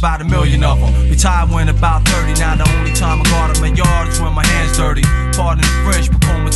About a million of them. Retired when about 30, now the only time I guard up my yard is when my hands dirty. Pardon the French, become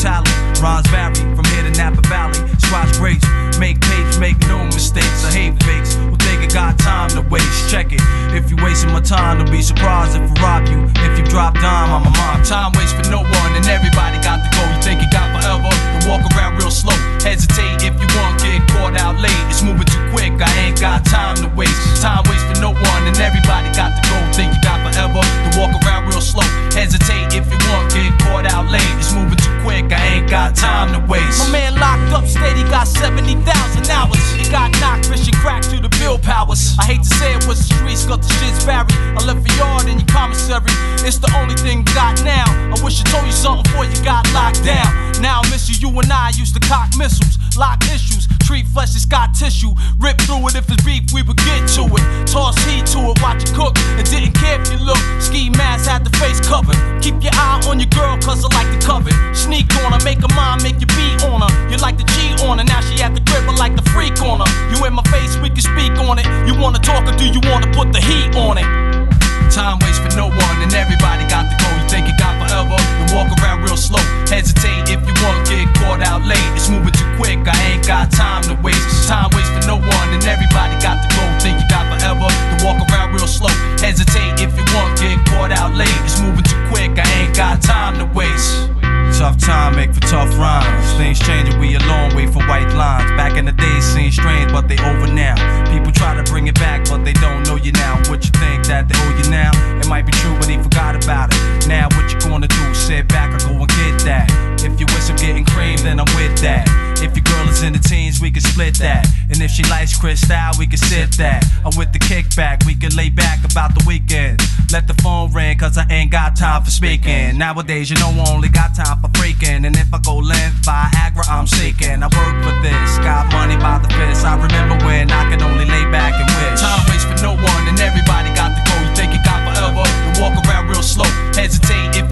in the teens, we can split that. And if she likes Cristal, we can sip that. I'm with the kickback, we can lay back about the weekend. Let the phone ring, cause I ain't got time for speaking. Nowadays, you know, I only got time for freaking. And if I go length, Viagra, I'm seeking. I work for this, got money by the fist. I remember when I could only lay back and wish. Time waits for no one, and everybody got to go. You think you got forever? Then walk around real slow. Hesitate if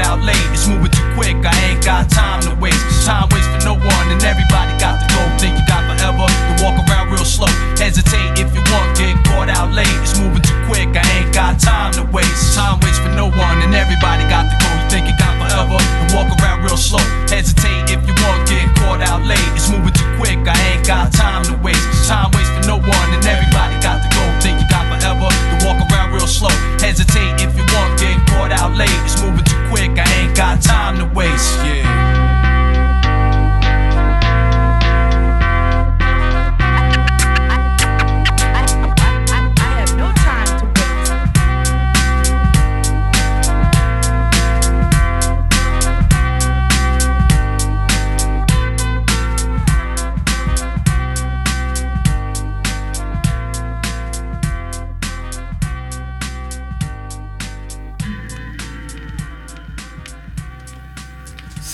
out late. It's moving too quick, I ain't got time to waste. Time waits for no one, and everybody got to go. Think you got forever? Then walk around real slow. Hesitate if you want, get caught out late. It's moving too quick, I ain't got time to waste. Time waits for no one, and everybody got to go. Think you got forever? Then walk around real slow. Hesitate if you want, get caught out late. It's moving too quick, I ain't got time to waste. Time waits for no one, and everybody got to go. Think you got forever? Then walk around real slow. Hesitate if you want, get caught out late got time to waste. Yeah.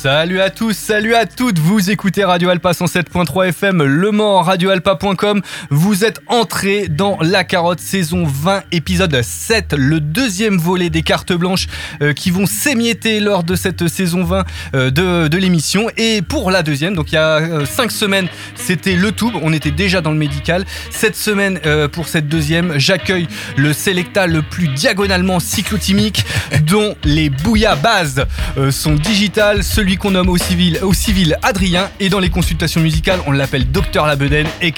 Salut à tous, salut à toutes, vous écoutez Radio Alpa 107.3 FM, Le Mans, radioalpa.com. Vous êtes entrés dans La Carotte saison 20, épisode 7, le deuxième volet des cartes blanches euh, qui vont s'émietter lors de cette saison 20 euh, de, l'émission. Et pour la deuxième, donc il y a 5 semaines, c'était le tube, on était déjà dans le médical. Cette semaine, euh, pour cette deuxième, j'accueille le Selecta le plus diagonalement cyclotimique, dont les bouillas bases euh, sont digitales, qu'on nomme au civil, au civil Adrien, et dans les consultations musicales, on l'appelle Docteur Labeden, et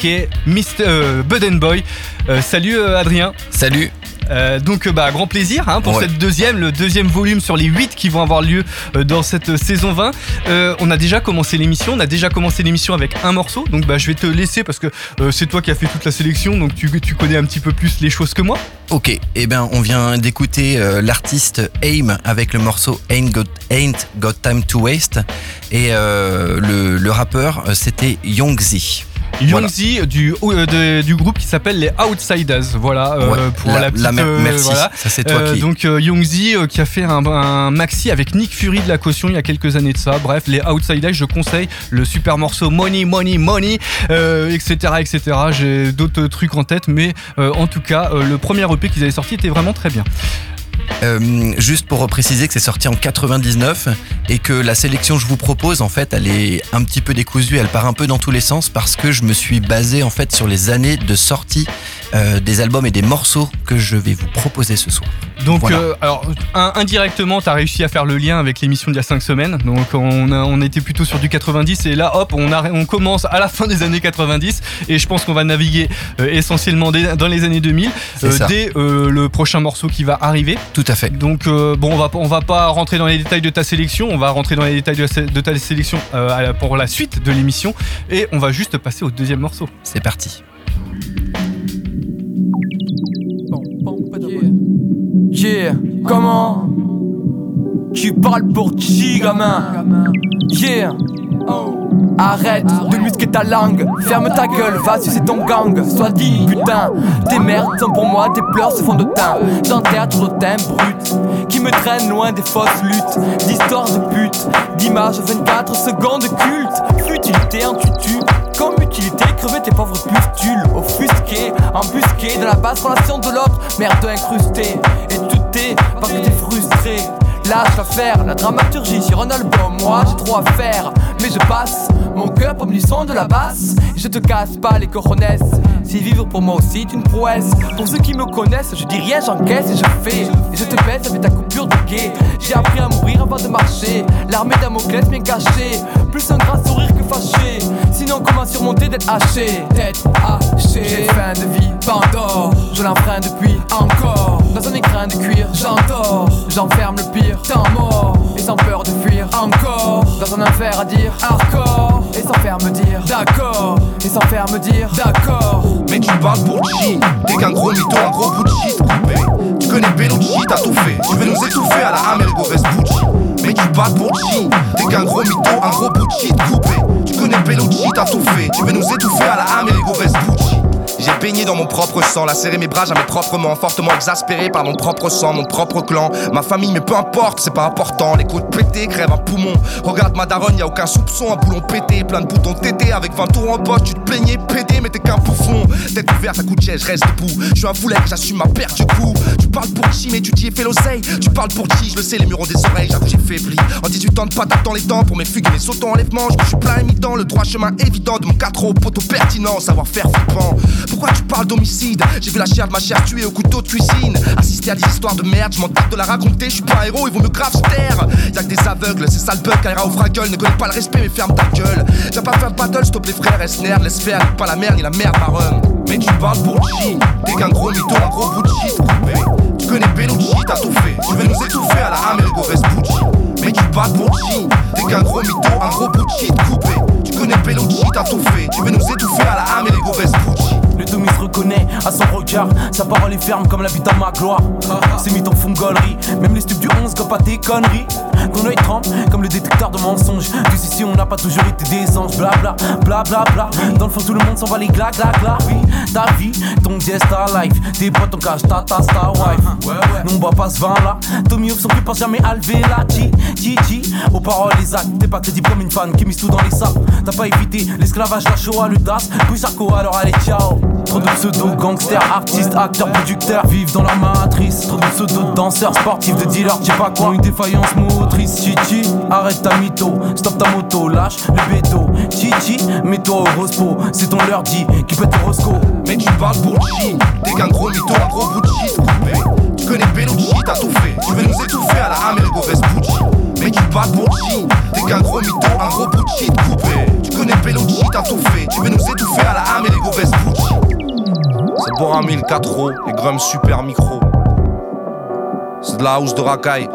Mr. Euh, Buden Boy. Euh, salut euh, Adrien. Salut. Euh, donc euh, bah grand plaisir hein, pour Ouais. cette deuxième, le deuxième volume sur les 8 qui vont avoir lieu euh, dans cette saison 20. Euh, on a déjà commencé l'émission, on a déjà commencé l'émission avec un morceau, donc bah je vais te laisser parce que c'est toi qui as fait toute la sélection, donc tu, tu connais un petit peu plus les choses que moi. Ok, eh ben on vient d'écouter l'artiste AIM avec le morceau Ain't Got, Ain't Got Time to Waste et le, le rappeur c'était Voilà. Youngzy du, euh, de- du groupe qui s'appelle les Outsiders, voilà euh, Ouais, pour la- la, petite, la euh, merci, voilà. ça c'est toi Euh, qui. donc euh, euh, qui a fait un, un maxi avec Nick Fury de la caution il y a quelques années de ça. Bref, les Outsiders, je conseille le super morceau Money, Money, Money, euh, etc., etc. J'ai d'autres trucs en tête, mais euh, en tout cas, euh, le premier EP qu'ils avaient sorti était vraiment très bien. Euh, juste pour préciser que c'est sorti en 99 et que la sélection que je vous propose en fait elle est un petit peu décousue, elle part un peu dans tous les sens parce que je me suis basé en fait sur les années de sortie euh, des albums et des morceaux que je vais vous proposer ce soir. Donc, Voilà. euh, alors, un- indirectement, tu as réussi à faire le lien avec l'émission d'il y a 5 semaines. Donc, on, a- on était plutôt sur du 90 et là, hop, on, a- on commence à la fin des années 90 et je pense qu'on va naviguer essentiellement dans les années 2000 C'est ça. dès le prochain morceau qui va arriver. Tout à fait. Donc, euh, bon, on va, pas- on va pas rentrer dans les détails de ta sélection, on va rentrer dans les détails de, ta sélection euh, pour la suite de l'émission et on va juste passer au deuxième morceau. C'est parti. Yeah, comment Tu parles pour qui, gamin? Yeah Arrête de musquer ta langue, ferme ta gueule, va sucer ton gang, sois digne, putain. Tes merdes sont pour moi, tes pleurs se font de teint. J'enterre ton thème brut, qui me traîne loin des fausses luttes, d'histoires de pute, d'images 24 secondes de culte, futilité en tutu. Comme utilité, crever tes pauvres pustules, offusqués, embusqués de la basse relation de l'autre, merde incrustée. Et tout est parce que t'es frustré. Lâche l'affaire, la dramaturgie sur un album, moi j'ai trop à faire, mais je passe mon cœur comme du de la basse, je te casse pas les coronesses. Vivre pour moi aussi est une prouesse, pour ceux qui me connaissent, je dis rien, j'encaisse et je fais, et je te baisse avec ta coupure de guet. J'ai appris à mourir avant de marcher, l'armée Damoclès bien cachée, plus un grand sourire que fâché. Sinon, comment surmonter d'être haché, tête hachée. J'ai fin de vie, Pandore, je l'enfreins depuis encore. Dans un écrin de cuir, j'endors, j'enferme le pire, temps mort, et sans peur de fuir encore. Dans un enfer à dire hardcore, et sans faire me dire d'accord, et sans faire me dire d'accord. Mais tu parles pour chi, t'es qu'un gros mytho, un gros bout de shit coupé. Tu connais Bellucci, t'as tout fait. Tu veux nous étouffer à la Amerigo Vespucci. Mais tu parles pour chi, t'es qu'un gros mytho, un gros bout de shit coupé. Tu connais Bellucci, t'as tout fait. Tu veux nous étouffer à la Amerigo Vespucci. J'ai baigné dans mon propre sang, lacéré mes bras jamais proprement, fortement exaspéré par mon propre sang, mon propre clan, ma famille, mais peu importe, c'est pas important. Les côtes pétées crèvent un poumon. Regarde ma daronne, y a aucun soupçon, un boulon pété, plein de boutons tétés, avec 20 tours en poche, tu te plaignais, pédé, mais t'es qu'un bouffon. Tête ouverte, à coup de je reste debout. Je suis un foulet, j'assume ma perte du coup. Tu parles pour qui, mais tu t'y es fait l'oseille. Tu parles pour qui, je le sais, les murs ont des oreilles, j'ai faibli. En 18 ans de patate dans les dents pour mes fugues et mes sautons enlèvements, je suis plein imitant le droit chemin évident de mon 4 au poteau pertinent, savoir faire flippant. Tu parles d'homicide J'ai vu la chair de ma chair tuée au couteau de cuisine. Assister à des histoires de merde, je m'en de la raconter, je suis pas un héros, ils vont me grave. Y'a que des aveugles, c'est sale bug, ira au fragueule, ne connais pas le respect, mais ferme ta gueule. J'ai pas faire de battle, stop les frères, Esner, laisse faire, pas la merde ni la merde, marron. Mais tu parles pour chi, t'es qu'un gros mytho, un gros bout de shit coupé. Tu connais Bellucci, t'as tout fait. Tu veux nous étouffer à la Amerigo Vespucci. Mais tu parles pour chi, t'es qu'un gros mytho, un gros bout de shit coupé. Tu connais Bellucci, t'as tout fait. Tu veux nous étouffer à la Amerigo Vespucci. Le demi se reconnaît à son regard, sa parole est ferme comme la vie ma gloire. C'est mis ton fongolerie, même les stupes du 11 comme pas des conneries. Ton œil tremble comme le détecteur de mensonges. Du ici on n'a pas toujours été des anges, bla bla bla bla bla. Dans le fond, tout le monde s'en va les gla gla gla. Oui, ta vie, ton dièse, ta life. Tes potes, ton cash, ta ta ta wife. Non, bah pas ce vin là. Tommy ouvre son cul, pense jamais à lever la G. Gigi, aux paroles les actes, t'es pas crédible comme une fan qui mise tout dans les sacs. T'as pas évité l'esclavage, la Shoah, le DAS, puis Sarko, alors allez ciao. Trop de pseudo, gangsters, artistes, acteurs, producteurs vivent dans leur matrice. Trop de pseudo, danseurs, sportifs, de dealers, sais pas quoi. Une défaillance motrice, Chichi, arrête ta mytho, stop ta moto, lâche le béto. Chichi, mets-toi au rospo, c'est ton leur dit qui peut te rosco. Mais tu parles pour t'es qu'un gros mytho, un gros bout de shit coupé. Tu connais Bellucci, t'as tout fait. Tu veux nous étouffer à la Amerigo Vespucci. Mais tu parles pour chi, t'es qu'un gros mytho, un gros bout de shit coupé. Tu connais Bellucci, t'as tout fait. Tu veux nous étouffer à la Amerigo Vespucci. C'est Bora 1000 4 et Grum Super Micro. C'est de la house de racaille.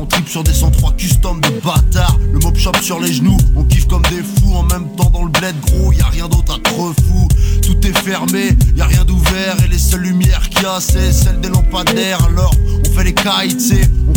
On tripe sur des 103 custom de bâtards. Le mob shop sur les genoux, on kiffe comme des fous. En même temps dans le bled gros, y a rien d'autre à trop fou. Tout est fermé, y a rien d'ouvert et les seules lumières qu'il y a c'est celles des lampadaires. Alors on fait les kites,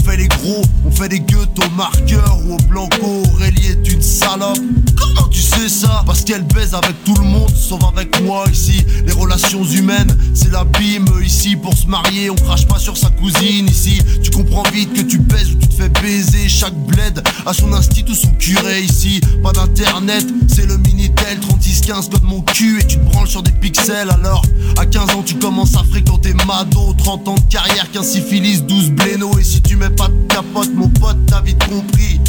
fait les gros, on fait des gueutes au marqueur ou au blanco. Aurélie est une salope. Comment tu sais ça? Parce qu'elle baise avec tout le monde, sauf avec moi ici. Les relations humaines, c'est la bime ici. Pour se marier, on crache pas sur sa cousine ici. Tu comprends vite que tu baises ou tu te fais baiser. Chaque bled a son institut ou son curé ici. Pas d'internet, c'est le Minitel 3615 code mon cul et tu te branles sur des pixels. Alors, à 15 ans, tu commences à fréquenter Mado. 30 ans de carrière, 15 syphilis, 12 bléno. Et si tu mets pas de capote, mon pote, t'as vite compris.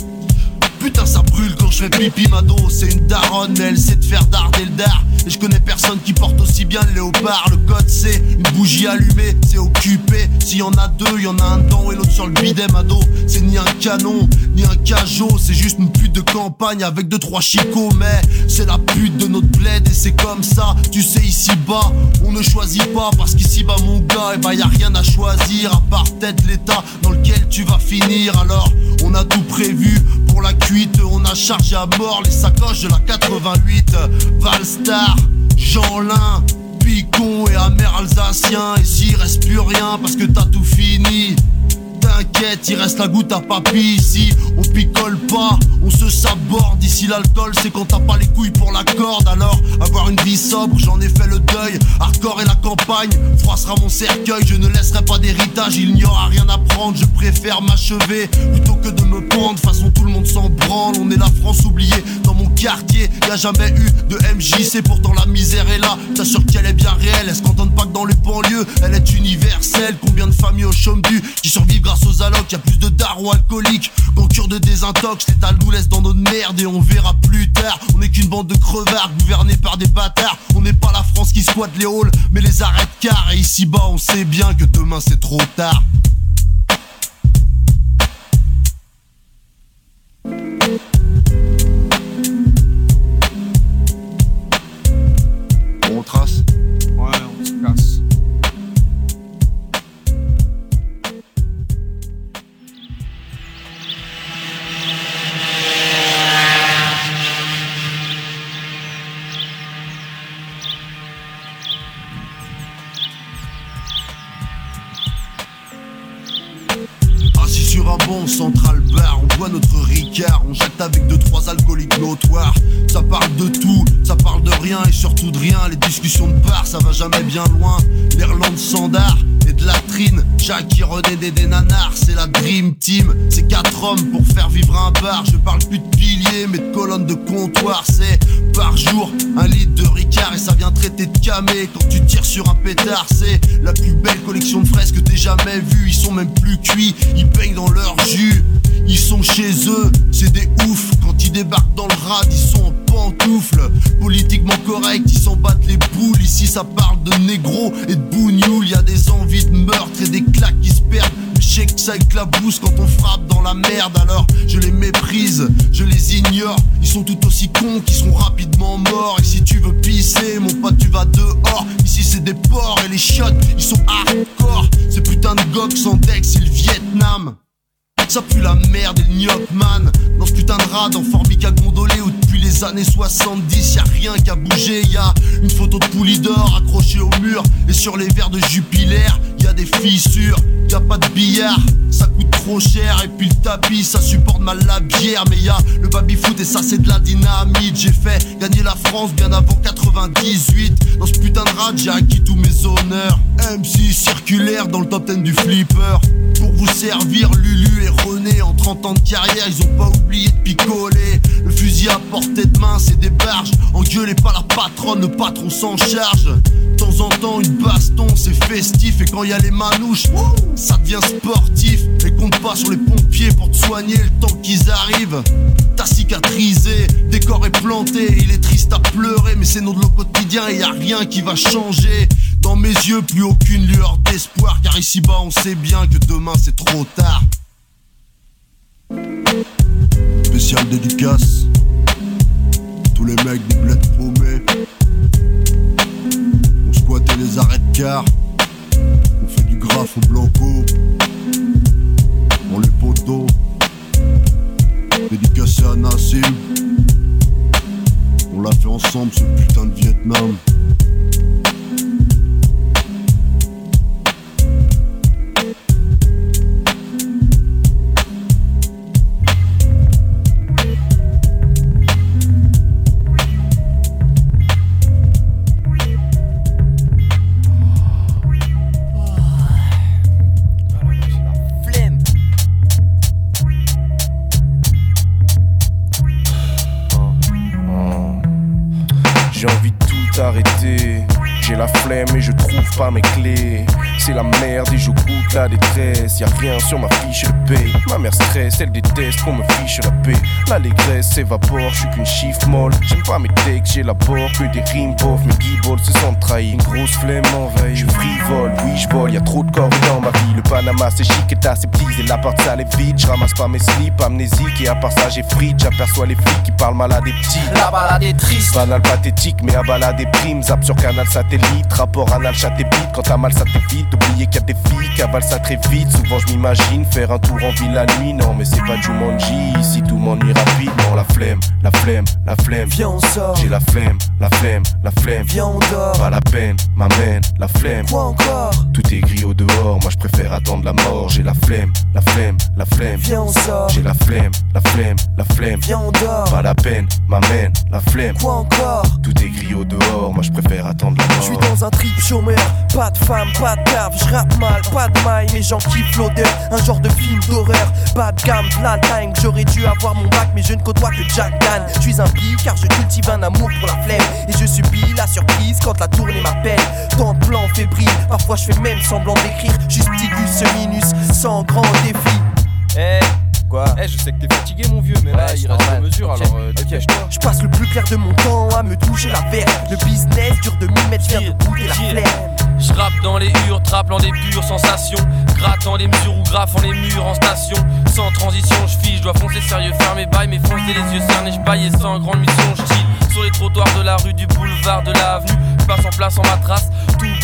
Putain ça brûle quand je fais pipi Mado C'est une daronne elle sait te faire darder le dard. Et je connais personne qui porte aussi bien le léopard. Le code c'est une bougie allumée C'est occupé. S'il y en a deux, y en a un dedans et l'autre sur le bidet Mado C'est ni un canon, ni un cajot C'est juste une pute de campagne avec deux trois chicots. Mais c'est la pute de notre bled et c'est comme ça Tu sais ici bas, on ne choisit pas Parce qu'ici bas mon gars, et bah y a rien à choisir À part peut-être l'état dans lequel tu vas finir. Alors on a tout prévu pour la cuite On a chargé à mort les sacoches de la 88 Valstar, Jeanlin, Picon et amer alsacien Et s'il reste plus rien parce que t'as tout fini T'inquiète, il reste la goutte à papy ici. On picole pas, on se saborde. Ici, l'alcool, c'est quand t'as pas les couilles pour la corde. Alors, avoir une vie sobre, j'en ai fait le deuil. Hardcore et la campagne, froissera mon cercueil. Je ne laisserai pas d'héritage, il n'y aura rien à prendre. Je préfère m'achever plutôt que de me pendre. Façon, tout le monde s'en branle. On est la France oubliée dans mon quartier. Y a jamais eu de MJC, pourtant la misère est là. T'assures qu'elle est bien réelle. Elle se contente pas que dans les banlieues, elle est universelle. Combien de familles au chôme du qui survivent grâce aux allocs, y a plus de darons alcooliques qu'en cure de désintox. L'état nous laisse dans notre merde et on verra plus tard. On est qu'une bande de crevards gouvernés par des bâtards. On n'est pas la France qui squatte les halls, mais les arrête car. Et ici bas, on sait bien que demain c'est trop tard. On trace Ça parle de tout, et surtout de rien. Les discussions de bar, ça va jamais bien loin. L'Irlande standard et de la trine, Jackie René des nanars, c'est la dream team. C'est quatre hommes pour faire vivre un bar. Je parle plus de piliers, mais de colonnes de comptoir. C'est par jour un litre de ricard et ça vient traiter de camé quand tu tires sur un pétard. C'est la plus belle collection de fraises que t'aies jamais vue. Ils sont même plus cuits, ils baignent dans leur jus. Ils sont chez eux, c'est des oufs. Quand ils débarquent dans le rad, ils sont en pantoufles. Ils s'en battent les boules. Ici, ça parle de négro et de bougnoul. Y a des envies de meurtre et des claques qui se perdent. Je sais que ça éclabousse quand on frappe dans la merde. Alors je les méprise, je les ignore. Ils sont tout aussi cons qu'ils seront rapidement morts. Et si tu veux pisser, mon pote, tu vas dehors. Ici, c'est des porcs et les shots, ils sont hardcore. Ces putains de sans deck, c'est le Vietnam. Ça pue la merde et le man. Dans ce putain de rad en formica gondolé Où depuis les années 70 y a rien qui a bougé Y une photo de Poulidor accrochée au mur Et sur les verres de Jupiler y a des fissures. Y a pas de billard, ça coûte trop cher. Et puis le tapis, ça supporte mal la bière. Mais y a le baby foot et ça c'est de la dynamite. J'ai fait gagner la France bien avant 98. Dans ce putain de rad, j'ai acquis tous mes honneurs. MC circulaire dans le top 10 du flipper. Pour vous servir, Lulu et René, en 30 ans de carrière, ils ont pas oublié de picoler. Le fusil à portée de main, c'est des barges. Engueulez pas la patronne, le patron s'en charge. De temps en temps, une baston, c'est festif. Et quand y a les manouches, ça devient sportif. Et compte pas sur les pompiers pour te soigner le temps qu'ils arrivent. T'as cicatrisé, décor est planté, il est triste à pleurer, mais c'est notre quotidien et y a rien qui va changer. Dans mes yeux, plus aucune lueur d'espoir, car ici-bas, on sait bien que demain c'est trop tard. Spécial dédicace, tous les mecs des bleds paumés. On squattait les arrêts de car, graphe au blanco, on les poteaux. Dédicacé à Nassim, on l'a fait ensemble ce putain de Vietnam. Déteste qu'on me fiche la paix. L'allégresse s'évapore, je suis qu'une chiffre molle. J'aime pas mes textes, j'élabore que des rimes pauvres. Mes guibolles se sentent trahis. Une grosse flemme m'envahit. Je frivole, oui, je vole. Y'a trop de corps dans ma vie. Le Panama c'est chic et aseptisé. La porte sale est vide. Je ramasse pas mes slips, amnésique. Et à part ça, j'ai frite. J'aperçois les flics qui parlent mal à des petits. La balade est triste. Banal pathétique, mais à balade des primes. Zap sur canal satellite. Rapport anal, chat et bite. Quand t'as mal, ça t'évite. D'oublier qu'il y a des filles qui avalent ça très vite. Souvent, je m'imagine faire un tour en ville la nuit. Non, mais c'est pas Jumanji. Ici, tout m'ennuie rapidement. La flemme, la flemme, la flemme. Viens, on sort. J'ai la flemme, la flemme, la flemme. Viens, on dort. Pas la peine, m'amène, la flemme. Quoi encore? Tout est gris au dehors, moi je préfère attendre la mort. J'ai la flemme, la flemme, la flemme. Viens, on sort. J'ai la flemme, la flemme, la flemme. Viens, on dort. Pas la peine, m'amène, la flemme. Quoi encore? Tout est gris au dehors, moi je préfère attendre la Je suis mort. dans un trip chômeur, pas de femme, pas de taf, je rappe mal, pas de maille, mais j'en kiffe l'odeur, un genre de film d'horreur, pas de gamme, la j'aurais dû avoir mon bac, mais je ne côtoie que Jack Dan. Je suis un bi car je cultive un amour pour la flemme, et je subis la surprise quand la tournée m'appelle. Tant de plans fébriles, parfois je fais même semblant d'écrire, justicus minus, sans grand défi. Eh, quoi Eh, je sais que t'es fatigué, mon vieux, mais là, il reste des mesures, alors euh. Je passe le plus clair de mon temps à me toucher la verre. Le business dure de 1000 mètres, vient de goûter la flemme. Je rappe dans les hurles, traplant des pures sensations. Grattant les mesures ou graffant les murs en station. Sans transition, je fiche, je dois foncer sérieux, faire mes bails, mais foncer les yeux cernés, je baille et sans grande mission, je. Sur les trottoirs de la rue, du boulevard, de l'avenue. Je passe en place en matras, tout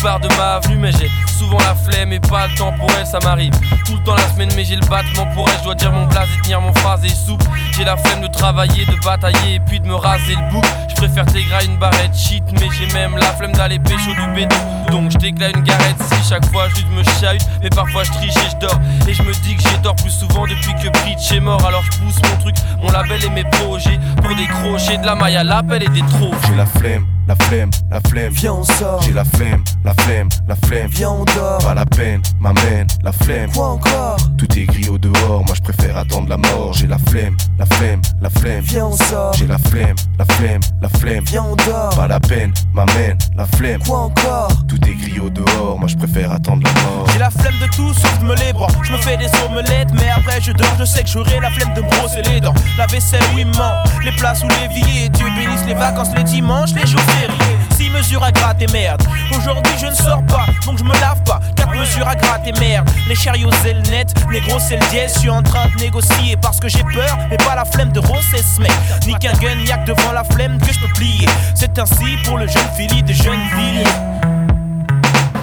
de ma avenue, mais j'ai souvent la flemme et pas le temps pour elle, ça m'arrive. Tout le temps la semaine, mais j'ai le battement pour elle, je dois dire mon blaze et tenir mon phrase et souple. J'ai la flemme de travailler, de batailler et puis de me raser le bouc. Je préfère t'égrer une barrette shit, mais j'ai même la flemme d'aller pécho du béton. Donc je une garette si chaque fois je me chahute, mais parfois je triche et je dors. Et je me dis que j'ai tort plus souvent depuis que Preach est mort, alors je pousse mon truc, mon label et mes projets pour décrocher de la maille à l'appel et des trophées. J'ai la flemme, la flemme, la flemme. Viens, on sort. J'ai la flemme, la flemme, la flemme. Viens, on dort. Pas la peine, m'amène, la flemme. Quoi encore? Tout est gris au dehors, moi je préfère attendre la mort. J'ai la flemme, la flemme, la flemme. Viens, on sort. J'ai la flemme, la flemme, la flemme. Viens, on dort. Pas la peine, m'amène, la flemme. Quoi encore? Tout est gris au dehors, moi je préfère attendre la mort. J'ai la flemme de tout sauf de me les bras. Je me fais des omelettes, mais après je dors. Je sais que j'aurai la flemme de brosser les dents. La vaisselle, oui, ment. Les places ou les billets. Dieu bénisse les vacances, les dimanches, les jours fériés. 6 mesures à gratter, merde. Aujourd'hui, je ne sors pas, donc je me lave pas. 4 mesures à gratter, merde. Les chariots, c'est le net. Négro, c'est le dièse. Je suis en train de négocier parce que j'ai peur, mais pas la flemme de rosser ce mec. Ni qu'un gun, que devant la flemme que je peux plier. C'est ainsi pour le jeune Philly de Jeuneville.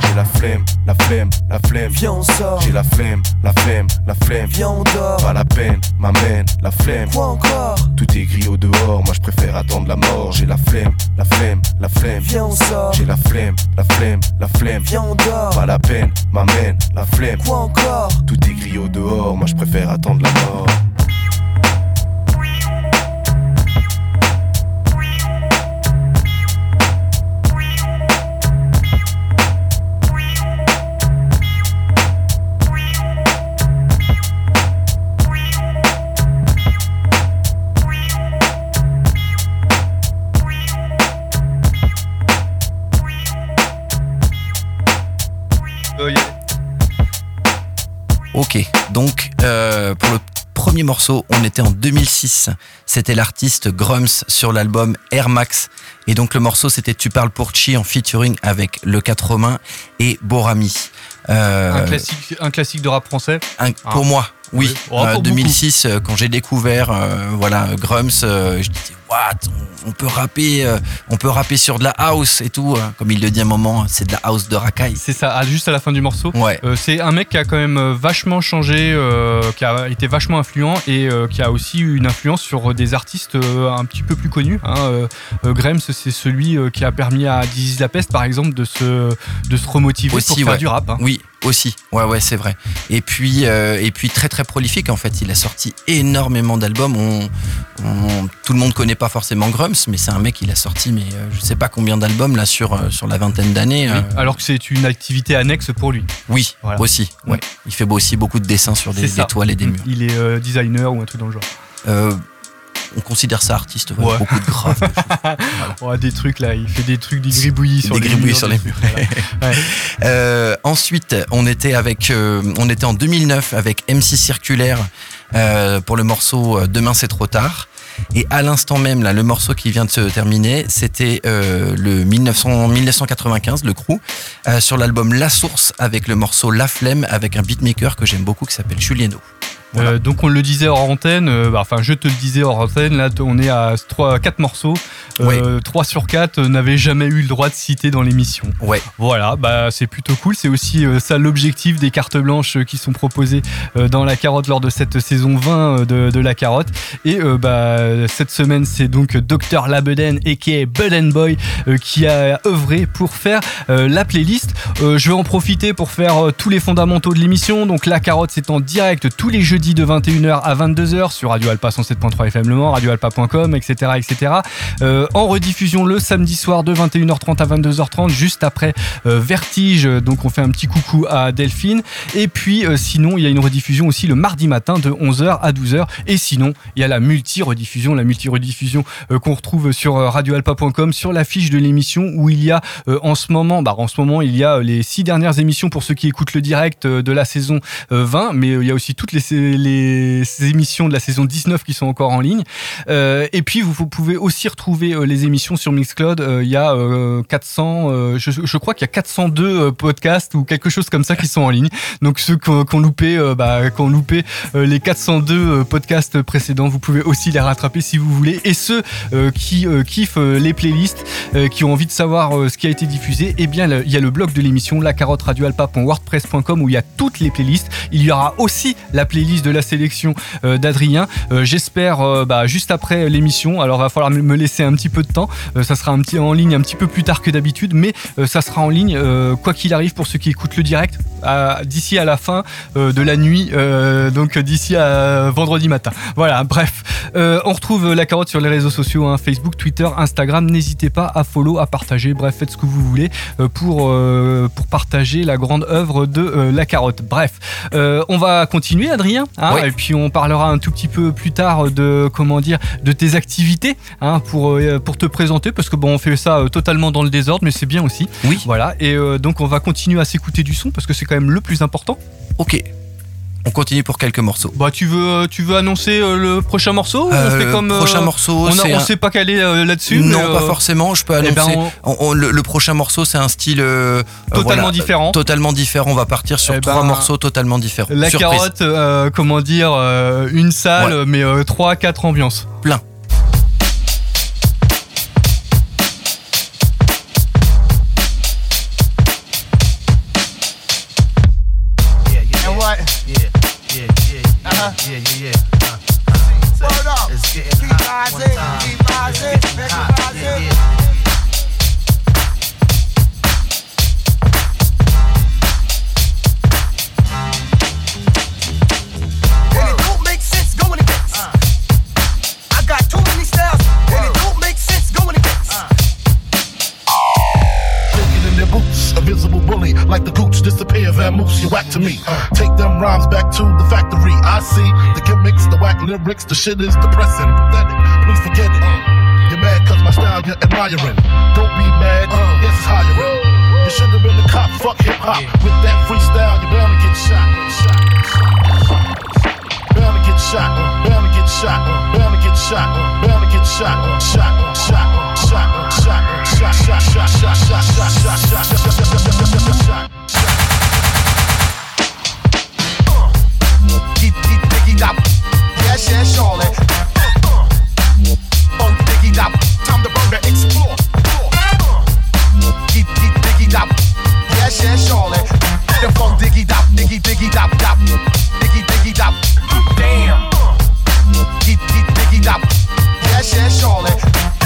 J'ai la flemme, la flemme, la flemme. Viens, on sort. J'ai la flemme, la flemme, flemme. Viens, on dort. Pas la peine, m'amène, la flemme. Quoi encore? Tout est gris au dehors, moi je préfère attendre la mort. J'ai la flemme, la flemme, la flemme. Viens, on sort. J'ai la flemme, la flemme, la flemme. Viens, on dort. Pas la peine, m'amène, la flemme. Quoi encore? Tout est gris au dehors, moi je préfère attendre la mort. Donc euh, pour le premier morceau, on était en 2006. C'était l'artiste Grums sur l'album Air Max. Et donc le morceau, c'était Tu parles pour Chi en featuring avec Le 4 Romain et Borami. Euh, un, classique, un classique de rap français un- Ah. pour moi, oui. Oui. Oh, Euh, pour 2006, euh, quand j'ai découvert voilà Grums, je disais on, peut rapper, euh, on peut rapper sur de la house et tout. euh, comme il le dit à un moment, c'est de la house de racaille. C'est ça, ah, juste à la fin du morceau. Ouais. Euh, c'est un mec qui a quand même euh, vachement changé, euh, qui a été vachement influent et qui a aussi eu une influence sur des artistes un petit peu plus connus. Hein. Grams, c'est celui qui a permis à Dizzy La Peste, par exemple, de se, de se remotiver pour Aussi, faire ouais. du rap. hein. Oui, aussi. Ouais, ouais, c'est vrai. Et puis, euh, et puis très très prolifique en fait. Il a sorti énormément d'albums. On, on- tout le monde connaît pas forcément Grums, mais c'est un mec. Il a sorti, mais euh, je sais pas combien d'albums là sur euh, sur la vingtaine d'années. Oui, euh, Alors que c'est une activité annexe pour lui. oui, Voilà. aussi. Ouais. Il fait aussi beaucoup de dessins sur des, toiles et des murs. Il est euh, designer ou un truc dans le genre. Euh, on considère ça artiste. ouais, Ouais. Beaucoup de graphes. de des trucs là, il fait des trucs, des gribouillis sur Des les gribouillis murs, sur les murs. voilà. Ouais. Euh, ensuite, on était avec, euh, on était en 2009 avec MC Circulaire euh, pour le morceau Demain c'est trop tard. Et à l'instant même, le morceau qui vient de se terminer, c'était euh, le 1900 1995, le crew, euh, sur l'album La Source avec le morceau La Flemme avec un beatmaker que j'aime beaucoup qui s'appelle Julieno. Euh, donc on le disait hors antenne, euh, bah, enfin je te le disais hors antenne, là on est à 3, 4 morceaux, euh, 3 sur 4 euh, n'avaient jamais eu le droit de citer dans l'émission. Ouais. Voilà, bah c'est plutôt cool, c'est aussi ça l'objectif des cartes blanches qui sont proposées dans la carotte lors de cette saison 20 euh, de, de la carotte. Et bah, cette semaine c'est donc Dr Labeden aka Bud Boy euh, qui a œuvré pour faire la playlist. Je vais en profiter pour faire tous les fondamentaux de l'émission. Donc la carotte c'est en direct tous les jeudis de 21h à 22h sur Radio Alpa 107.3 FM Le Mans, radioalpa.com, etc. etc. Euh, en rediffusion le samedi soir de 21h30 à 22h30 juste après euh, Vertige. Donc on fait un petit coucou à Delphine. Et puis euh, sinon il y a une rediffusion aussi le mardi matin de 11h à 12h. Et sinon il y a la multi-rediffusion, la multi-rediffusion qu'on retrouve sur radioalpa.com sur la fiche de l'émission où il y a en ce moment, bah, en ce moment il y a les six dernières émissions pour ceux qui écoutent le direct de la saison euh, 20, mais il y a aussi toutes les, les émissions de la saison 19 qui sont encore en ligne. Euh, et puis vous, pouvez aussi retrouver euh, les émissions sur Mixcloud. Euh, Il y a euh, 400, euh, je, crois qu'il y a 402 euh, podcasts ou quelque chose comme ça qui sont en ligne. Donc ceux qui ont, loupé, bah, qui ont loupé les 402 euh, podcasts précédents, vous pouvez aussi les rattraper si vous voulez. Et ceux qui kiffent les playlists, qui ont envie de savoir ce qui a été diffusé, eh bien il y a le blog de l'émission la carotte radioalpa.wordpress.com où il y a toutes les playlists. Il y aura aussi la playlist de la sélection euh, d'Adrien. Euh, J'espère euh, bah, juste après l'émission. Alors va falloir me laisser un petit peu de temps. Ça sera en ligne un petit peu plus tard que d'habitude, mais ça sera en ligne quoi qu'il arrive pour ceux qui écoutent le direct d'ici à la fin de la nuit, donc d'ici à vendredi matin. Voilà, bref. On retrouve la carotte sur les réseaux sociaux, hein, Facebook, Twitter, Instagram. N'hésitez pas à follow, à partager, bref, faites ce que vous voulez pour, pour partager la grande œuvre de la carotte. Bref, on va continuer, Adrien, hein, Oui. et puis on parlera un tout petit peu plus tard de comment dire de tes activités hein, pour euh, pour te présenter parce que bon on fait ça euh, totalement dans le désordre mais c'est bien aussi Oui. voilà et euh, donc on va continuer à s'écouter du son parce que c'est quand même le plus important Ok. On continue pour quelques morceaux. bah tu veux tu veux annoncer euh, le prochain morceau on Euh, fait comme prochain euh, morceau, on, a- c'est on un- s'est pas calé euh, là-dessus Non, mais, pas euh, forcément. Je peux eh annoncer. ben, on- on- le, le prochain morceau, c'est un style euh, euh, Totalement voilà, différent. euh, Totalement différent. On va partir sur Eh trois ben, morceaux totalement différents. la Surprise. carotte euh, comment dire euh, une salle Ouais. mais euh, trois quatre ambiances Plein. Like the gooch disappear, vamoose, you whack to me. Take them rhymes back to the factory. I see the gimmicks, the whack lyrics, the shit is depressing, pathetic. Please forget it. You're mad cause my style you're admiring. Don't be mad, uh, this is hiring. You should have been a cop, fuck hip hop. With that freestyle, you're bound to get shot. Bound to get shot, uh, bound to get shot, uh, bound to get shot, bound to get shot, shot, shot, shot, Damn. Diggy, diggy, dop. Yes, yes, surely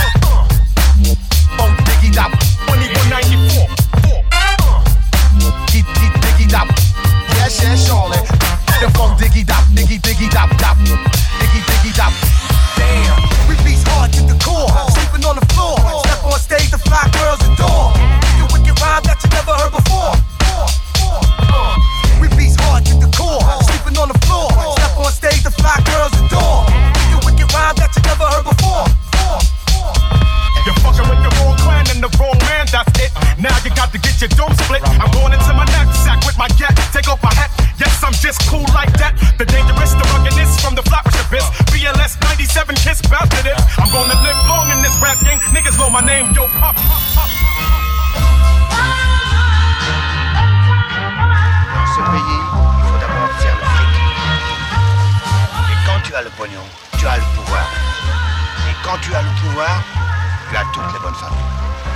it Diggy, diggy, dop. Yes, yes, The funk diggy dop, diggy, diggy dop, dop. Diggy, diggy dop. Damn. We beat hard to the core. Sleeping on the floor. Step on stage to fly girls adore. Wicked rhyme that you never heard dome split. I'm going into my knapsack with my gat. Take off my hat. Yes, I'm just cool like that. The dangerous, the ruggedness from the flatbush abyss. BLS 97 kiss bout to. I'm gonna live long in this rap game. Niggas know my name, yo, pop, le pognon, tu as le pouvoir. Et quand tu as le pouvoir, tu as toutes les bonnes femmes.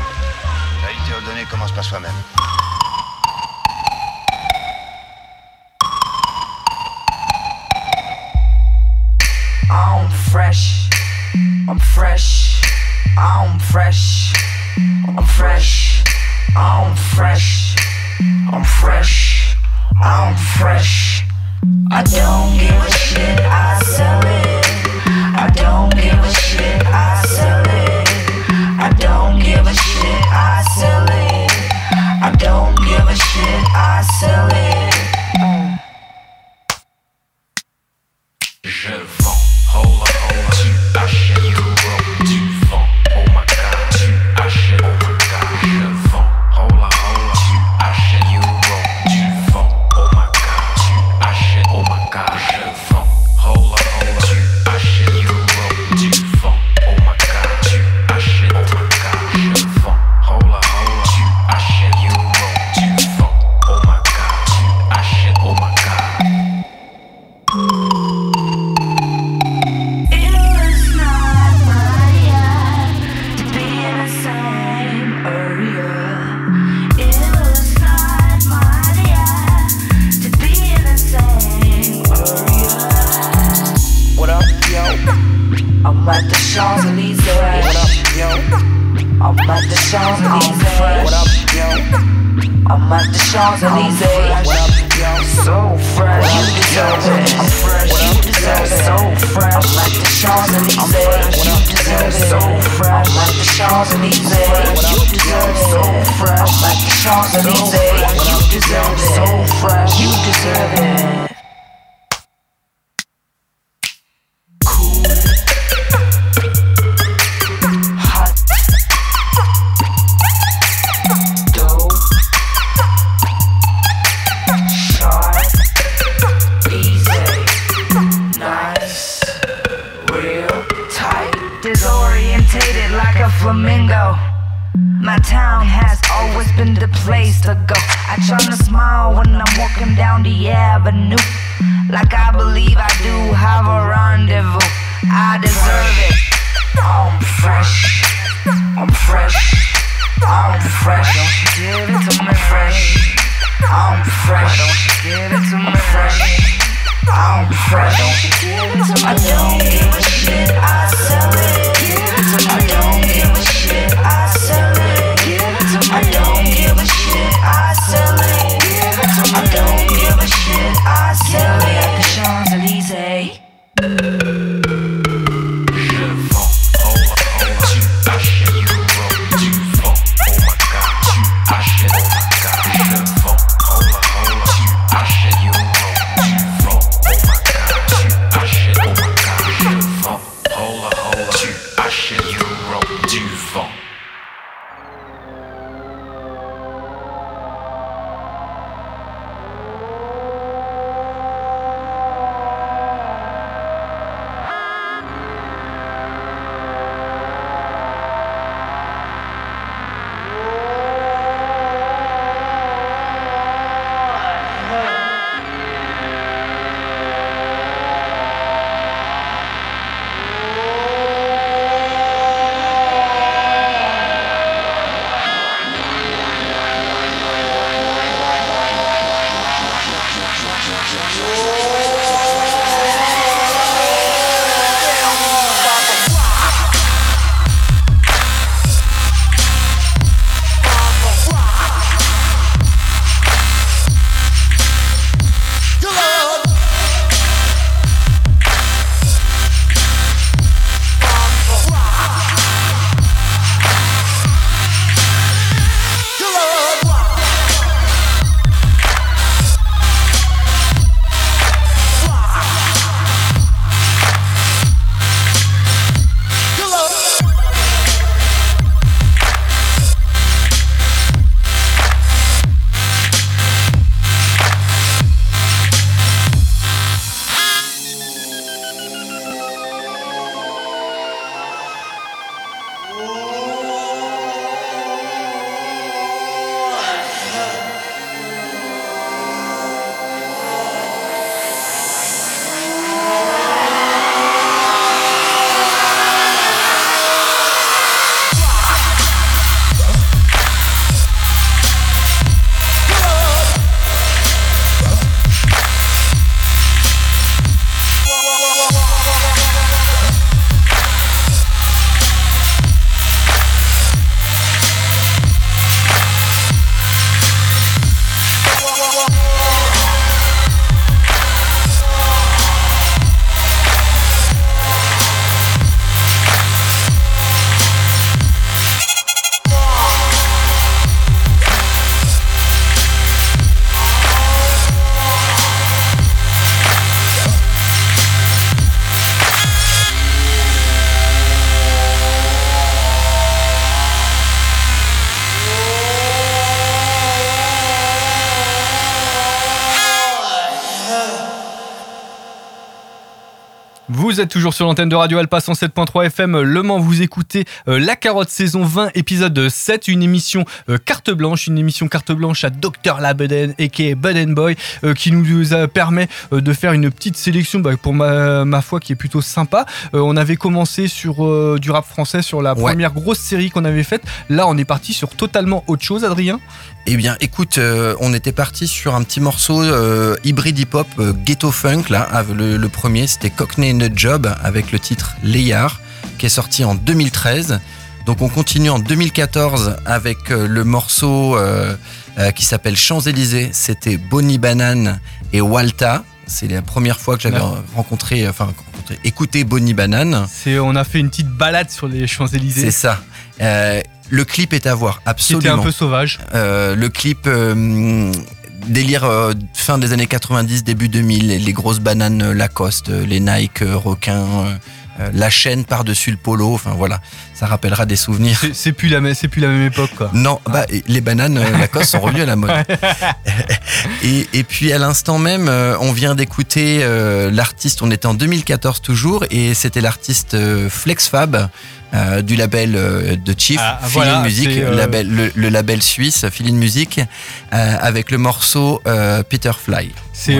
Commence par soi-même. I'm fresh. I'm fresh. I'm fresh. I'm fresh. I'm fresh. I'm fresh. I'm fresh. I don't give a shit. I sell I'm at Champs Elysees. You deserve it. So fresh, I'm at the Champs Elysees. You deserve it. So fresh, you deserve it. Place to go. I tryna smile when I'm walking down the avenue. Like I believe I do have a rendezvous. I deserve it. I'm fresh. I'm fresh. I'm fresh. Don't give it to me fresh. I'm fresh. Don't give it to me fresh. I'm fresh. Don't to. I don't give a shit. I sell it. I sell it at the Champs Elysees. Vous êtes toujours sur l'antenne de Radio Alpa 107.3 FM Le Mans. Vous écoutez euh, La Carotte saison 20 épisode 7, une émission euh, carte blanche, une émission carte blanche à Dr Labeden et qui est Buden Boy euh, qui nous permet de faire une petite sélection bah, pour ma, ma foi qui est plutôt sympa. On avait commencé sur du rap français sur la Ouais. première grosse série qu'on avait faite. Là, on est parti sur totalement autre chose, Adrien? Eh bien, écoute, euh, on était parti sur un petit morceau euh, hybride hip-hop, euh, ghetto funk, là. avec Le, le premier, c'était Cockney Nut Job avec le titre Layard, qui est sorti en 2013. Donc, on continue en 2014 avec le morceau qui s'appelle Champs-Élysées. C'était Bonnie Banane et Walta. C'est la première fois que j'avais rencontré, enfin, rencontré, écouté Bonnie Banane. C'est, on a fait une petite balade sur les Champs-Élysées. C'est ça. Le clip est à voir, absolument. un peu sauvage. Euh, le clip euh, délire euh, fin des années 90, début 2000, les, les grosses bananes Lacoste, les Nike requins, euh, la chaîne par-dessus le polo, enfin voilà, ça rappellera des souvenirs. C'est, plus la plus la même époque, quoi. Non, bah, les bananes Lacoste sont revenues à la mode. Et, et puis à l'instant même, on vient d'écouter euh, l'artiste, on était en 2014 toujours, et c'était l'artiste euh, Flexfab. Euh, du label euh, de Chief, Ah, voilà, Music, euh, label- le, le label suisse Feeling Music, avec le morceau Peter Fly. C'est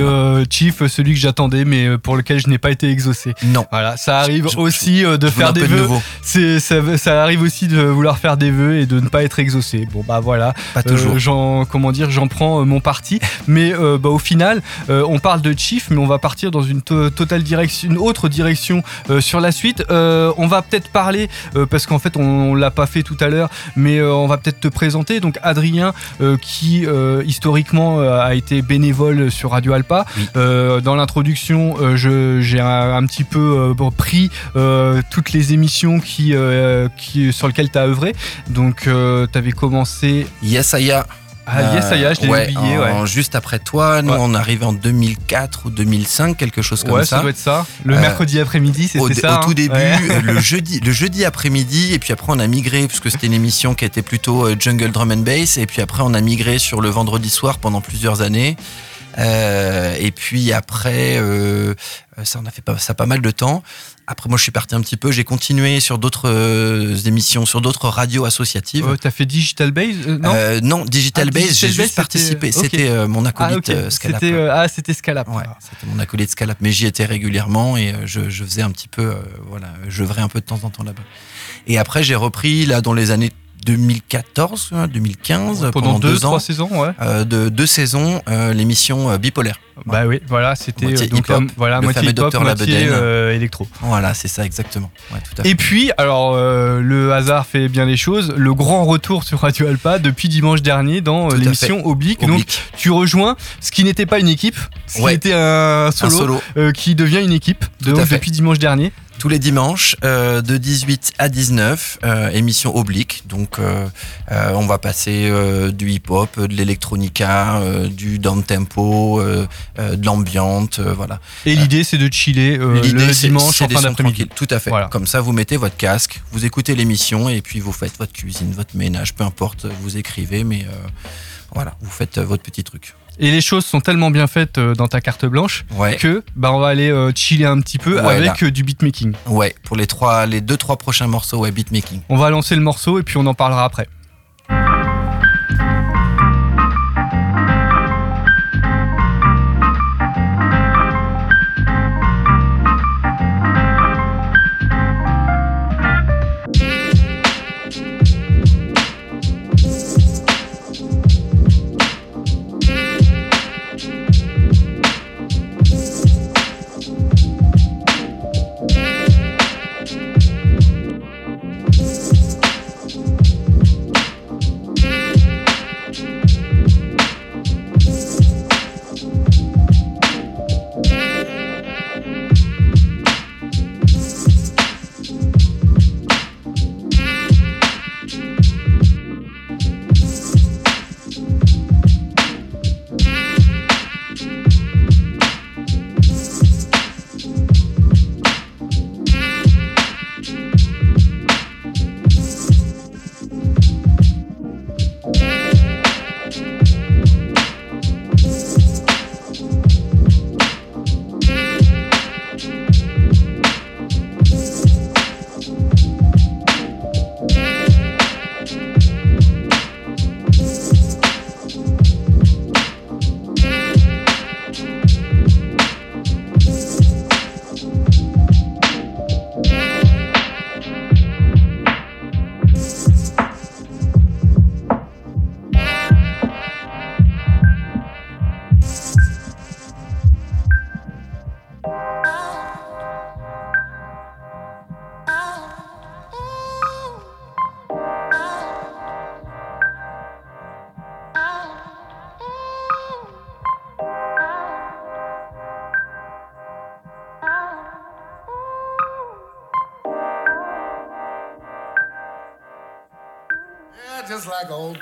Chief, celui que j'attendais, mais pour lequel je n'ai pas été exaucé. Non. Voilà, ça arrive Je- aussi de je faire des de vœux. C'est ça, ça arrive aussi de vouloir faire des vœux et de ne pas être exaucé. Bon bah voilà. Pas toujours. J'en comment dire, j'en prends mon parti. Mais bah, au final, on parle de Chief, mais on va partir dans une to- totale direction, une autre direction sur la suite. On va peut-être parler parce qu'en fait on, on l'a pas fait tout à l'heure, mais euh, on va peut-être te présenter. Donc Adrien, euh, qui euh, historiquement euh, a été bénévole sur Radio Alpa. Euh, dans l'introduction, euh, je- j'ai un, un petit peu euh, pris euh, toutes les émissions qui, euh, qui, sur lesquelles tu as œuvré. Donc, tu avais commencé. Yes Aya. Ah, Yes Aya, je l'ai ouais, oublié. en- Ouais, Juste après toi, nous Ouais. on arrive en 2004 ou 2005, quelque chose comme ouais ça. ça doit être ça. Le Euh, mercredi après-midi, c'était ça. au tout hein début, euh, le jeudi, le jeudi après-midi, et puis après on a migré puisque c'était une émission qui était plutôt euh, jungle drum and bass, et puis après on a migré sur le vendredi soir pendant plusieurs années. Euh, et puis après, euh, ça on a fait pas, ça pas mal de temps. Après moi je suis parti un petit peu, j'ai continué sur d'autres euh, émissions, sur d'autres radios associatives. Euh, T'as fait Digital Base euh, Non Euh, non, Digital Ah, Base, j'ai juste participé. c'était- mon acolyte Ah, Scalap. Ah, c'était Scalap. Ouais, c'était mon acolyte Scalap, mais j'y étais régulièrement et je, je faisais un petit peu, voilà, je vrai un peu de temps en temps là-bas. Et après, j'ai repris là dans les années 2014, hein, 2015, Pendant pendant deux, deux, ans, trois saisons, ouais. euh, de deux saisons, euh, l'émission euh, bipolaire. Bah oui, voilà, c'était donc hip-hop, la- voilà, le moitié fameux moitié euh, électro. Voilà, c'est ça exactement. Ouais, tout à fait. Et puis, alors, le hasard fait bien les choses. Le grand retour sur Radio Alpa depuis dimanche dernier dans l'émission. Oblique. Oblique. Donc, tu rejoins ce qui n'était pas une équipe, ce qui était un solo, Un solo. qui devient une équipe donc, depuis dimanche dernier. Tous les dimanches, euh, de 18 à 19, euh, émission oblique. Donc, euh, euh, on va passer euh, du hip-hop, de l'électronica, euh, du down-tempo, euh, euh, de l'ambiante, euh, voilà. Et l'idée, c'est de chiller euh, le dimanche en fin d'après-midi. Tout à fait. Comme ça, vous mettez votre casque, vous écoutez l'émission et puis vous faites votre cuisine, votre ménage, peu importe, vous écrivez, mais euh, voilà, vous faites votre petit truc. Et les choses sont tellement bien faites euh, dans ta carte blanche Ouais. que bah, on va aller euh, chiller un petit peu Ouais, avec là. euh, du beatmaking. Ouais, pour les trois, les deux, trois prochains morceaux, ouais, beatmaking. On va lancer le morceau et puis on en parlera après.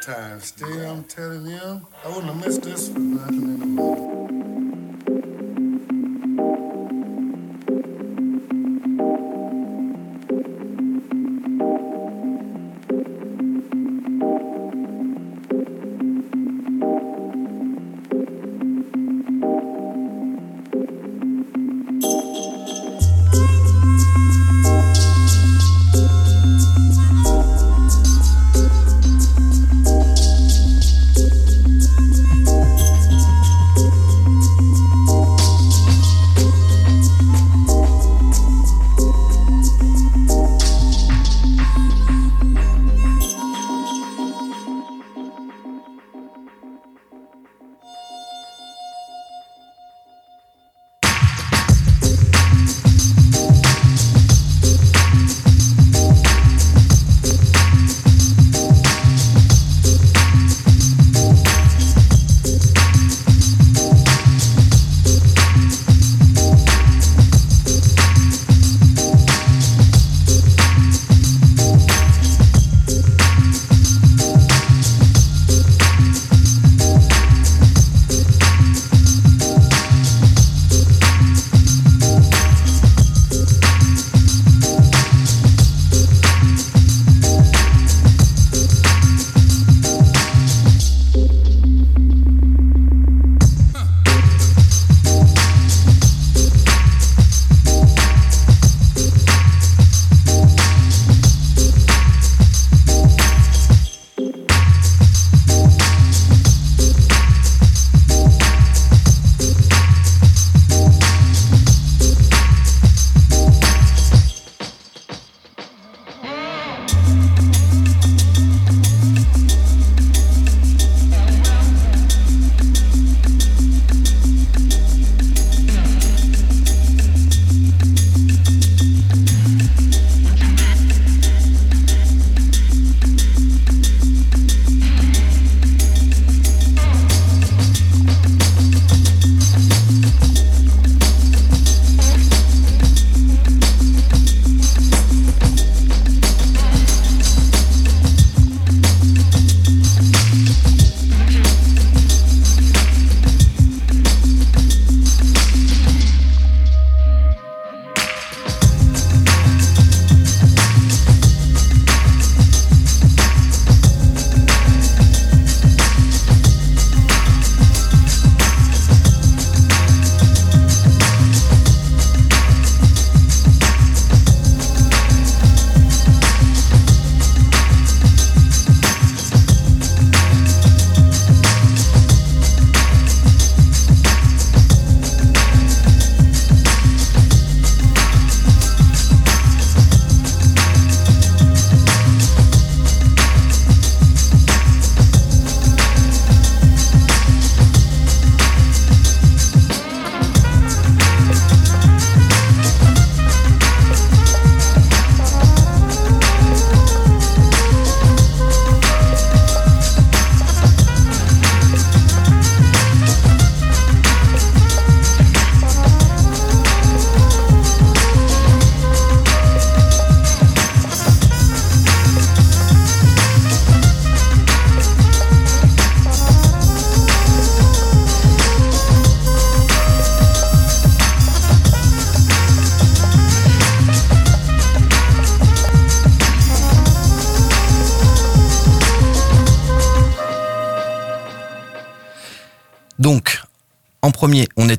Times. Still, I'm telling you, I wouldn't have missed this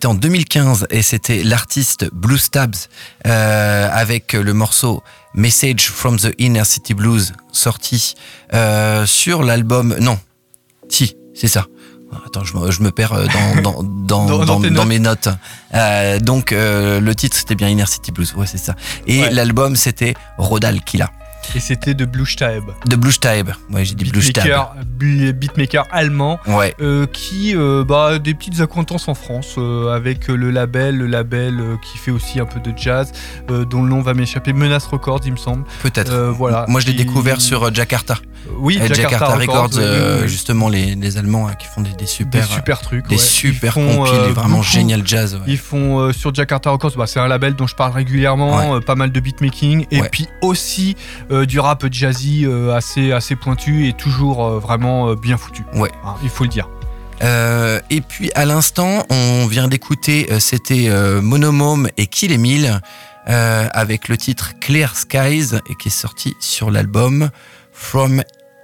en 2015 et c'était l'artiste Blue Stabs euh, avec le morceau Message from the Inner City Blues sorti euh, sur l'album. Non, si, c'est ça. Attends, je me, je me perds euh, dans, dans, dans, notes. mes notes. Euh, donc, le titre c'était bien Inner City Blues, ouais, c'est ça. Et Ouais. l'album c'était Rodal Killa. Et c'était de Blue Staib. De Blue Staib. Ouais, j'ai dit Blue Staib. Beatmaker, allemand Ouais. euh, qui euh, bah, a des petites acquaintances en France euh, avec le label, le label euh, qui fait aussi un peu de jazz, dont le nom va m'échapper, Menace Records, il me semble. Peut-être. Voilà. Moi, je l'ai découvert sur Jakarta. Oui, Euh, Jakarta Records, oui. justement les, les Allemands hein, qui font des, des super, des super trucs, des ouais. super Ils font, compiles, vraiment beaucoup. génial jazz. ouais. Ils font sur Jakarta Records, bah, c'est un label dont je parle régulièrement, Ouais. pas mal de beatmaking, et puis aussi euh, du rap jazzy euh, assez, assez pointu et toujours euh, vraiment bien foutu. Ouais. Hein, il faut le dire. Euh, et puis à l'instant, on vient d'écouter, c'était euh, Monomome et Kill Emile euh, avec le titre Clear Skies et qui est sorti sur l'album From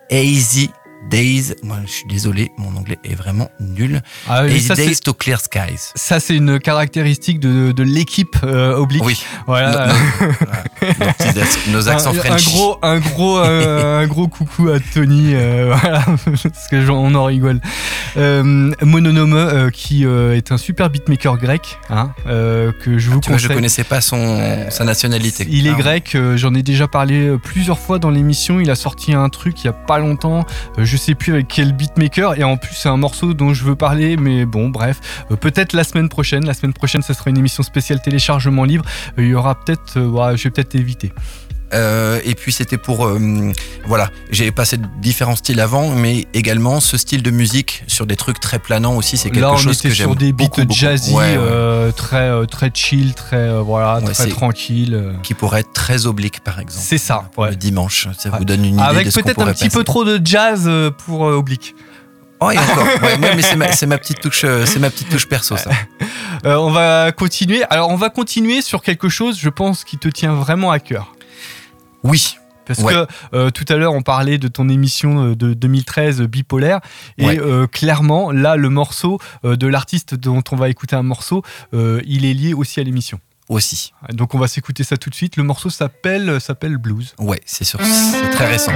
Hazy Days. Moi, je suis désolé, mon anglais est vraiment nul. Ah oui, ça, Days to Clear Skies. Ça, c'est une caractéristique de, de l'équipe euh, oblique. Oui. Voilà. No- Nos, accents un, un gros, un gros, euh, un gros coucou à Tony, euh, voilà, parce que on en rigole. Euh, Mononome, qui est un super beatmaker grec, hein, que je vous Tu vois, je conseille. connaissais pas son, sa nationalité. Il est Ah, grec, j'en ai déjà parlé plusieurs fois dans l'émission. Il a sorti un truc il y a pas longtemps, je sais plus avec quel beatmaker, et en plus c'est un morceau dont je veux parler, mais bon, bref, Euh, peut-être la semaine prochaine. La semaine prochaine, ce sera une émission spéciale téléchargement libre. Euh, il y aura peut-être, ouais, je vais peut-être éviter. Euh, et puis c'était pour euh, voilà j'ai passé différents styles avant mais également ce style de musique sur des trucs très planants aussi c'est quelque Là, on chose était que j'aime sur des beats beaucoup, jazzy, ouais. euh, très, très chill, très, voilà, Ouais, très tranquille. qui pourrait être très oblique par exemple C'est ça, ouais. le dimanche ça vous donne une idée Avec de ce qu'on peut-être un petit peu trop de jazz pour oblique. oh et encore ouais, mais c'est ma, petite touche c'est ma petite touche perso ça Euh, on va continuer. Alors, on va continuer sur quelque chose, je pense, qui te tient vraiment à cœur. Oui Parce Ouais. que euh, tout à l'heure, on parlait de ton émission euh, de 2013 euh, bipolaire. Et Ouais. euh, clairement, là, le morceau de l'artiste dont on va écouter un morceau, euh, il est lié aussi à l'émission. aussi Donc, on va s'écouter ça tout de suite. Le morceau s'appelle s'appelle Blues. ouais c'est sûr c'est très récent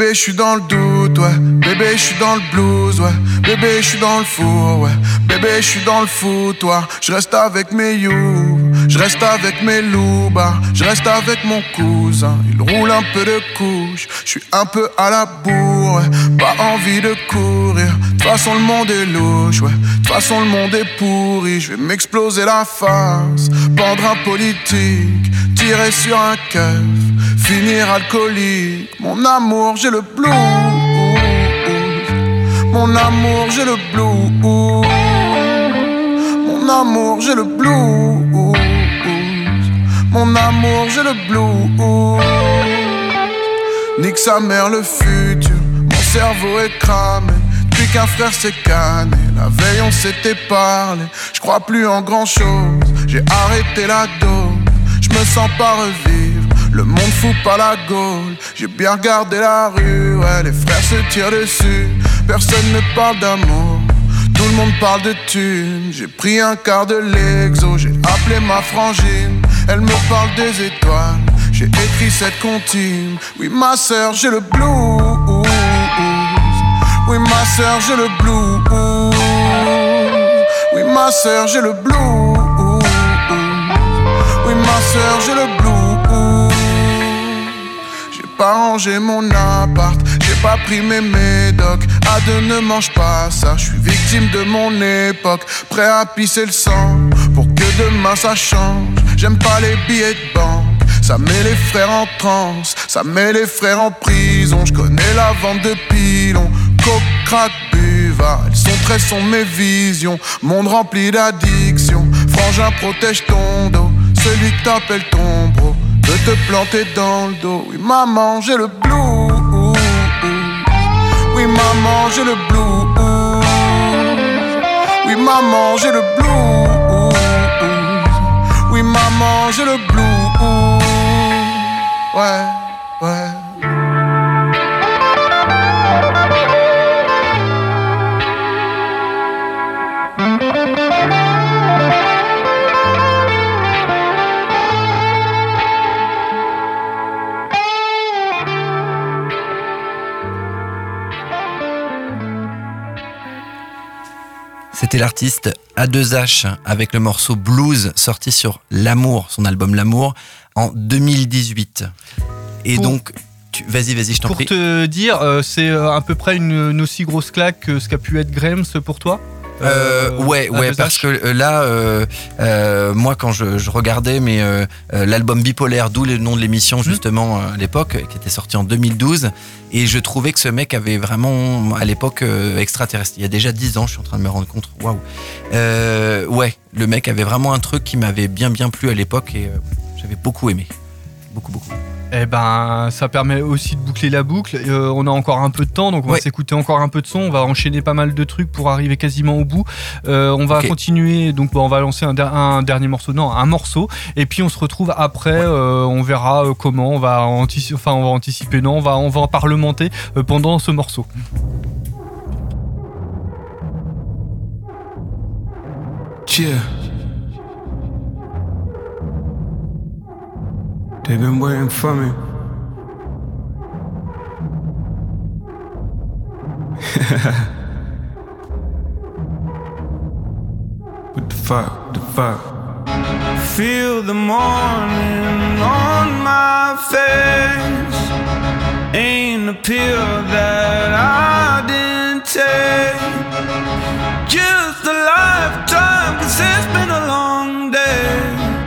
Bébé, je suis dans le doute, ouais. Bébé, je suis dans le blues, ouais. Bébé, je suis dans le four, ouais. Bébé, je suis dans le foutoir. Je reste avec mes you, je reste avec mes loubas. Je reste avec mon cousin, il roule un peu de couche. Je suis un peu à la bourre, ouais. Pas envie de courir. De toute façon, le monde est louche, ouais. De toute façon, le monde est pourri. Je vais m'exploser la face, pendre un politique, tirer sur un keuf, finir alcoolique. Mon amour, j'ai le blues. Mon amour, j'ai le blues. Mon amour, j'ai le blues. Mon amour, j'ai le blues. Nique sa mère le futur. Mon cerveau est cramé. Depuis qu'un frère s'est canné. La veille, on s'était parlé. Je crois plus en grand chose. J'ai arrêté la dose. Je me sens pas revivre. Le monde fout pas la gaule. J'ai bien regardé la rue. Ouais, les frères se tirent dessus. Personne ne parle d'amour. Tout le monde parle de thunes. J'ai pris un quart de l'exo. J'ai appelé ma frangine. Elle me parle des étoiles. J'ai écrit cette comptine. Oui, ma soeur, j'ai le blues. Oui, ma soeur, j'ai le blues. Oui, ma soeur, j'ai le blues. Oui, ma soeur, j'ai le rangé mon appart, j'ai pas pris mes médocs. À ne mange pas ça, je suis victime de mon époque. Prêt à pisser le sang pour que demain ça change. J'aime pas les billets de banque. Ça met les frères en transe, ça met les frères en prison. Je connais la vente de pilons, coke, crack, buvard. Elles sont très sont mes visions, monde rempli d'addiction. Frangin protège ton dos, celui que t'appelles ton peut te planter dans le dos. Oui, maman, j'ai le blues. Oui, maman, j'ai le blues. Oui, maman, j'ai le blues. Oui, maman, j'ai le. Ouais, ouais. C'était l'artiste A2H avec le morceau Blues sorti sur L'amour, son album L'amour en 2018. Et Pour- donc, vas-y, vas-y, je t'en Pour prie. te dire, euh, c'est euh, à peu près une, une aussi grosse claque que ce qu'a pu être Grams pour toi? Euh, ouais, à ouais, deux parce que euh, là, euh, euh, moi, quand je, je regardais, mais euh, euh, l'album bipolaire, d'où le nom de l'émission justement euh, à l'époque, qui était sorti en 2012, et je trouvais que ce mec avait vraiment, à l'époque, euh, extraterrestre. Il y a déjà 10 ans, je suis en train de me rendre compte. Waouh. Euh, ouais, le mec avait vraiment un truc qui m'avait bien, bien plu à l'époque, et euh, j'avais beaucoup aimé, beaucoup, beaucoup. Eh ben, ça permet aussi de boucler la boucle. Euh, on a encore un peu de temps, donc on va s'écouter encore un peu de son. On va enchaîner pas mal de trucs pour arriver quasiment au bout. Euh, on va continuer, donc bon, on va lancer un, der- un dernier morceau, non, un morceau, et puis on se retrouve après. euh, on verra comment on va anticiper, enfin on va anticiper, non, on va on va parlementer pendant ce morceau. Yeah. They've been waiting for me. what the fuck? The fuck? Feel the morning on my face. Ain't a pill that I didn't take. Just a lifetime, cause it's been a long day.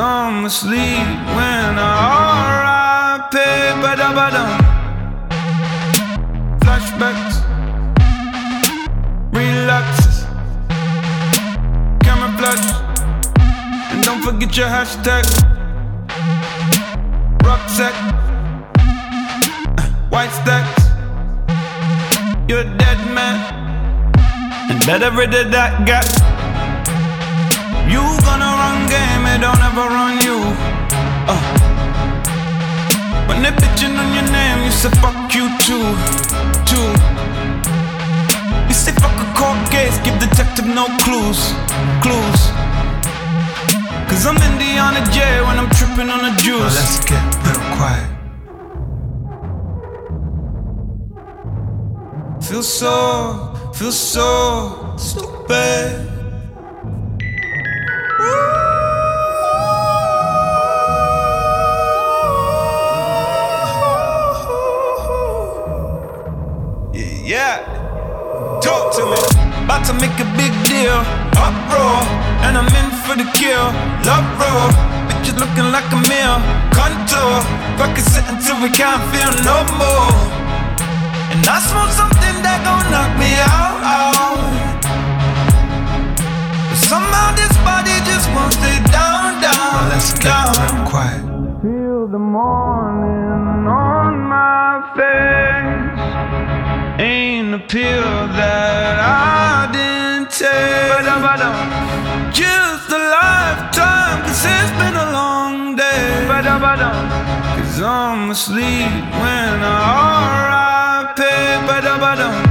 I'm asleep when I R.I.P. Ba-da-ba-dum. Flashbacks, relapses, camera flash, and don't forget your hashtag. Rucksack, uh, white stacks, you're dead man, and better rid of that gap. You gonna run game, it don't ever run you. Uh. When they bitching on your name, you say fuck you too, too. You say fuck a court case, give detective no clues, clues. Cause I'm Indiana J when I'm tripping on the juice. let's get real quiet. Feel so, feel so stupid. Yeah, talk to me. About to make a big deal. Uproar, and I'm in for the kill. Love roll, bitches looking like a meal. Contour, Percocet until we can't feel no more. And I smoke something that gon' knock me out. out. But somehow this body just won't stay down, down. let's get down. quiet. Feel the morning on my face. Ain't a pill that I didn't take. Just a lifetime, cause it's been a long day. Cause I'm asleep when I R.I.P.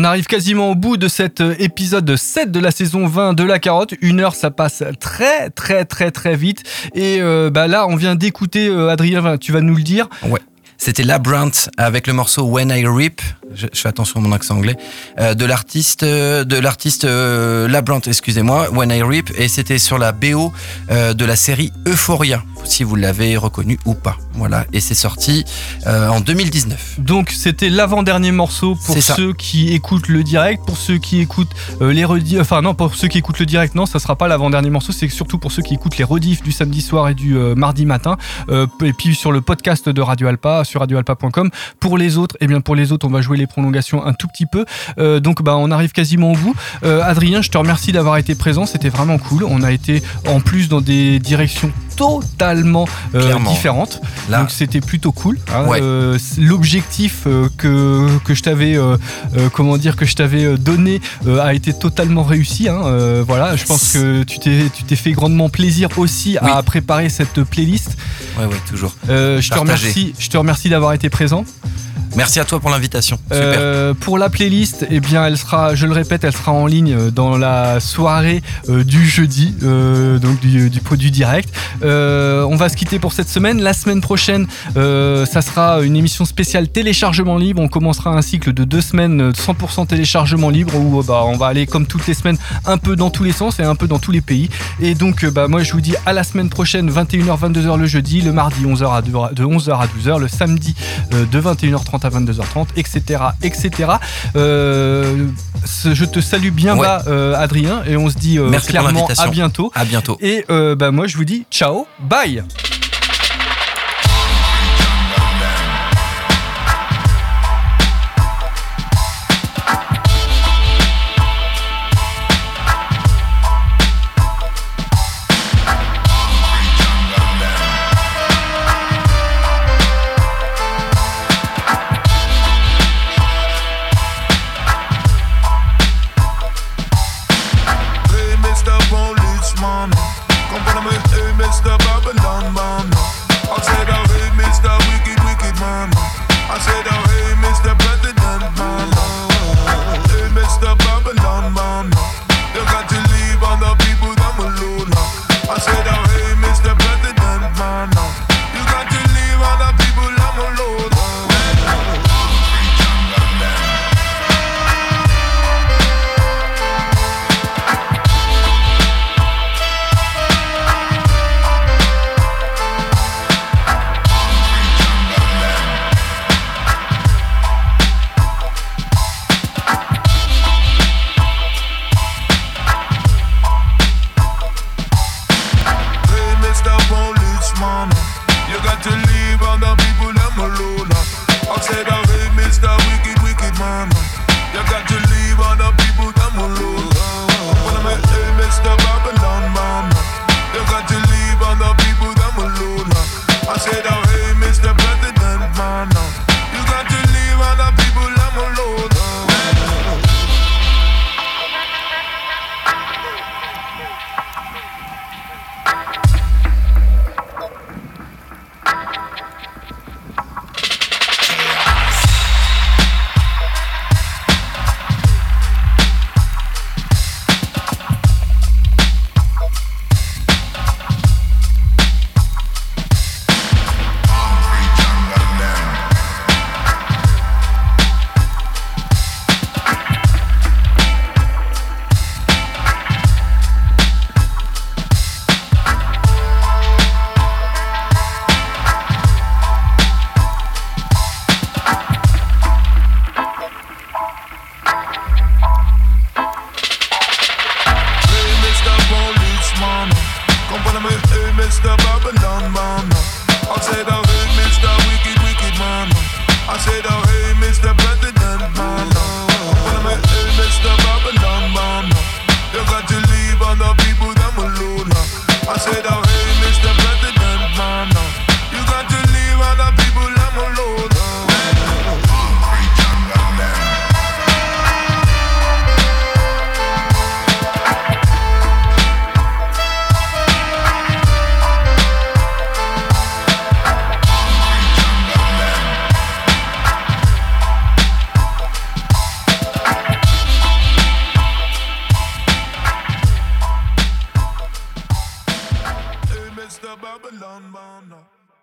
On arrive quasiment au bout de cet euh, épisode 7 de la saison 20 de La Carotte. Une heure, ça passe très très très très vite. Et euh, bah là, on vient d'écouter, euh, Adrien, tu vas nous le dire. C'était Labyrinth avec le morceau When I Rip. Je, fais attention à mon accent anglais. de l'artiste, de l'artiste excusez-moi, When I Rip, et c'était sur la BO de la série Euphoria, si vous l'avez reconnu ou pas. Voilà, et c'est sorti euh, en 2019. Donc c'était l'avant-dernier morceau pour ceux qui écoutent le direct, pour ceux qui écoutent euh, les rediffs, enfin non, pour ceux qui écoutent le direct, non, ça sera pas l'avant-dernier morceau, c'est surtout pour ceux qui écoutent les rediffs du samedi soir et du euh, mardi matin, et puis sur le podcast de Radio Alpa, sur radioalpa.com. Pour les autres, eh bien pour les autres, on va jouer les prolongations un tout petit peu. Donc bah on arrive quasiment au bout. Adrien, je te remercie d'avoir été présent, c'était vraiment cool. On a été en plus dans des directions totalement euh, différente. Donc c'était plutôt cool. Hein. Euh, l'objectif euh, que, que je t'avais comment dire que je t'avais donné a été totalement réussi. Hein. Voilà, je pense que tu t'es tu t'es fait grandement plaisir aussi à préparer cette playlist. Ouais ouais toujours. je te remercie je te remercie d'avoir été présent. Merci à toi pour l'invitation. Pour la playlist, eh bien, elle sera, je le répète, elle sera en ligne dans la soirée du jeudi, donc du, du, direct. Euh, on va se quitter pour cette semaine. La semaine prochaine, euh, ça sera une émission spéciale téléchargement libre. On commencera un cycle de deux semaines euh, 100% téléchargement libre où bah, on va aller comme toutes les semaines un peu dans tous les sens et un peu dans tous les pays. Et donc, bah, moi, je vous dis à la semaine prochaine, 21h, 22h le jeudi, le mardi 11h à de 11h à 12h, le samedi de 21h30 à 22h30, etc. etc. je te salue bien Adrien, et on se dit clairement à bientôt. À bientôt. Et bah, moi, je vous dis ciao bye.